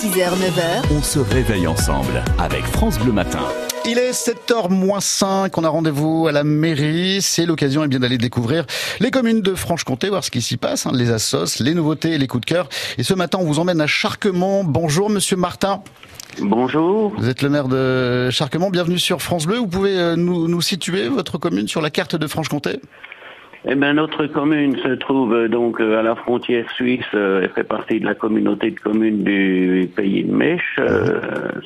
6h, 9h, On se réveille ensemble avec France Bleu Matin. Il est 7h moins 5, on a rendez-vous à la mairie, c'est l'occasion eh bien d'aller découvrir les communes de Franche-Comté, voir ce qui s'y passe, hein, les assos, les nouveautés, les coups de cœur. Et ce matin, on vous emmène à Charquemont. Bonjour Monsieur Martin, Bonjour. vous êtes le maire de Charquemont, bienvenue sur France Bleu. Vous pouvez euh, nous, nous situer votre commune sur la carte de Franche-Comté Eh bien, notre commune se trouve euh, donc euh, à la frontière suisse euh, et fait partie de la communauté de communes du pays de Mèche.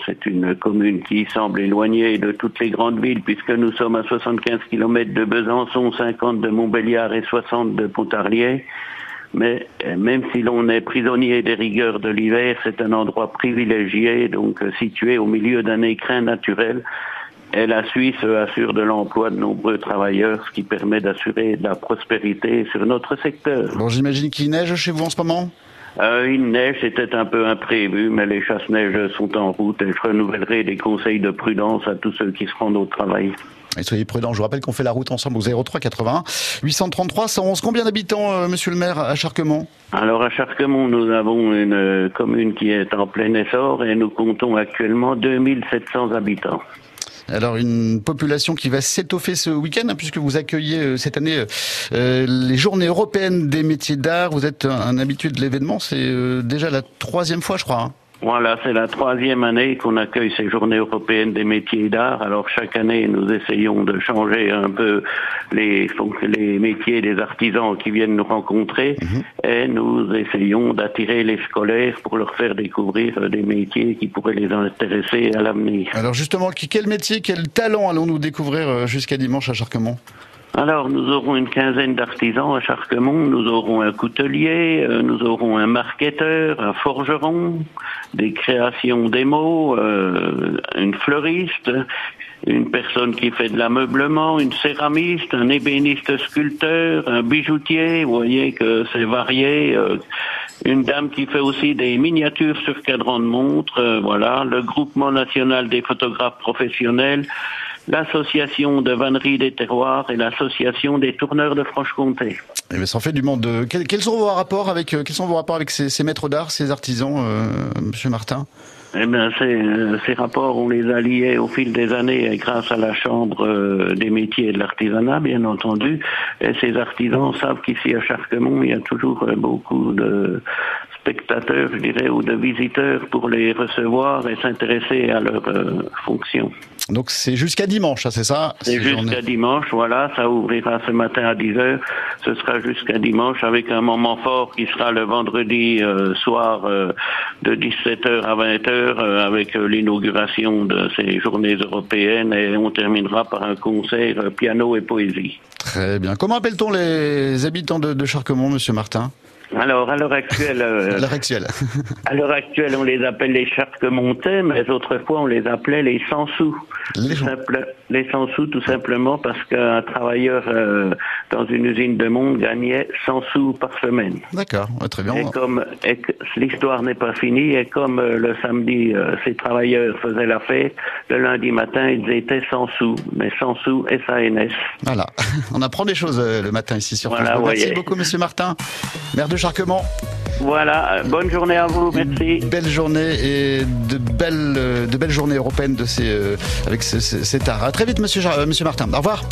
C'est une commune qui semble éloignée de toutes les grandes villes puisque nous sommes à 75 km de Besançon, 50 de Montbéliard et 60 de Pontarlier. Mais même si l'on est prisonnier des rigueurs de l'hiver, c'est un endroit privilégié, donc situé au milieu d'un écrin naturel. Et la Suisse assure de l'emploi de nombreux travailleurs, ce qui permet d'assurer de la prospérité sur notre secteur. Bon, j'imagine qu'il neige chez vous en ce moment? Euh, il neige, c'était un peu imprévu, mais les chasse-neige sont en route et je renouvellerai des conseils de prudence à tous ceux qui se rendent au travail. Et soyez prudents, je vous rappelle qu'on fait la route ensemble au 03 81 833 111. Combien d'habitants, euh, monsieur le maire, à Charquemont? Alors à Charquemont, nous avons une euh, commune qui est en plein essor et nous comptons actuellement 2700 habitants. Alors une population qui va s'étoffer ce week-end hein, puisque vous accueillez euh, cette année euh, euh, les Journées européennes des métiers d'art. Vous êtes un, habitué de l'événement, c'est déjà la troisième fois, je crois. hein. Voilà, c'est la troisième année qu'on accueille ces journées européennes des métiers d'art. Alors chaque année, nous essayons de changer un peu les, les métiers des artisans qui viennent nous rencontrer et nous essayons d'attirer les scolaires pour leur faire découvrir euh, des métiers qui pourraient les intéresser à l'avenir. Alors justement, qui- quel métier, quel talent allons-nous découvrir euh, jusqu'à dimanche à Charquemont Alors, nous aurons une quinzaine d'artisans à Charquemont. Nous aurons un coutelier, euh, nous aurons un marketeur, un forgeron, des créations démo, euh, une fleuriste, une personne qui fait de l'ameublement, une céramiste, un ébéniste sculpteur, un bijoutier. Vous voyez que c'est varié. euh, une dame qui fait aussi des miniatures sur cadran de montre. voilà, le groupement national des photographes professionnels l'association de vannerie des terroirs et l'association des tourneurs de Franche-Comté. Eh bien, ça en fait du monde. euh, Quels, quels sont vos rapports avec euh, quels sont vos rapports avec ces, ces maîtres d'art, ces artisans, euh, Monsieur Martin? Eh bien, ces, euh, ces rapports, on les a liés au fil des années et grâce à la Chambre des métiers et de l'artisanat, bien entendu. Et ces artisans savent qu'ici à Charquemont, il y a toujours beaucoup de spectateurs, je dirais, ou de visiteurs pour les recevoir et s'intéresser à leur euh, fonction. Donc c'est jusqu'à dimanche, hein, c'est ça C'est ces jusqu'à dimanche, voilà, ça ouvrira ce matin à 10h. Ce sera jusqu'à dimanche avec un moment fort qui sera le vendredi euh, soir euh, de 17h à 20h euh, avec l'inauguration de ces journées européennes et on terminera par un concert piano et poésie. Très bien. Comment appelle-t-on les habitants de, de Charquemont, Monsieur Martin? Alors, à l'heure actuelle, euh, À l'heure actuelle. à l'heure actuelle, on les appelle les Charquemontais, mais autrefois on les appelait les sans-sous. Les simple- les sans-sous, tout simplement parce qu'un travailleur euh, dans une usine de monde gagnait 100 sous par semaine. D'accord, ouais, très bien. Et comme et que l'histoire n'est pas finie, et comme euh, le samedi, ces travailleurs faisaient la fête, le lundi matin, ils étaient 100 sous, mais 100 sous SANS. Voilà, on apprend des choses le matin ici sur Voilà, France. Merci beaucoup, Monsieur Martin, maire de Voilà, bonne journée à vous, merci. Belle journée et de belles, euh, de belles journées européennes de ces, euh, avec ce- ce- cet art. À très vite, Monsieur, euh, Monsieur Martin. Au revoir.